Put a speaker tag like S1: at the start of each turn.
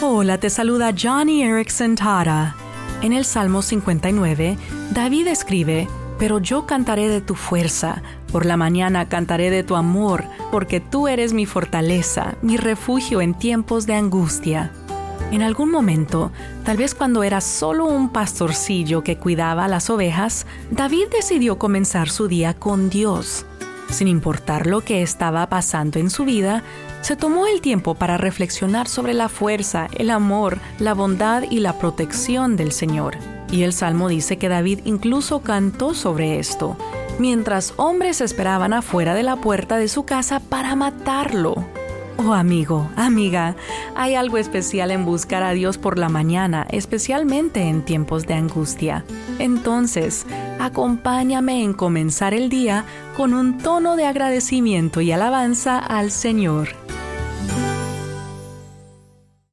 S1: Hola, te saluda Johnny Erickson Tara. En el Salmo 59, David escribe, Pero yo cantaré de tu fuerza, por la mañana cantaré de tu amor, porque tú eres mi fortaleza, mi refugio en tiempos de angustia. En algún momento, tal vez cuando era solo un pastorcillo que cuidaba las ovejas, David decidió comenzar su día con Dios. Sin importar lo que estaba pasando en su vida, se tomó el tiempo para reflexionar sobre la fuerza, el amor, la bondad y la protección del Señor. Y el Salmo dice que David incluso cantó sobre esto, mientras hombres esperaban afuera de la puerta de su casa para matarlo. Oh amigo, amiga, hay algo especial en buscar a Dios por la mañana, especialmente en tiempos de angustia. Entonces, acompáñame en comenzar el día con un tono de agradecimiento y alabanza al Señor.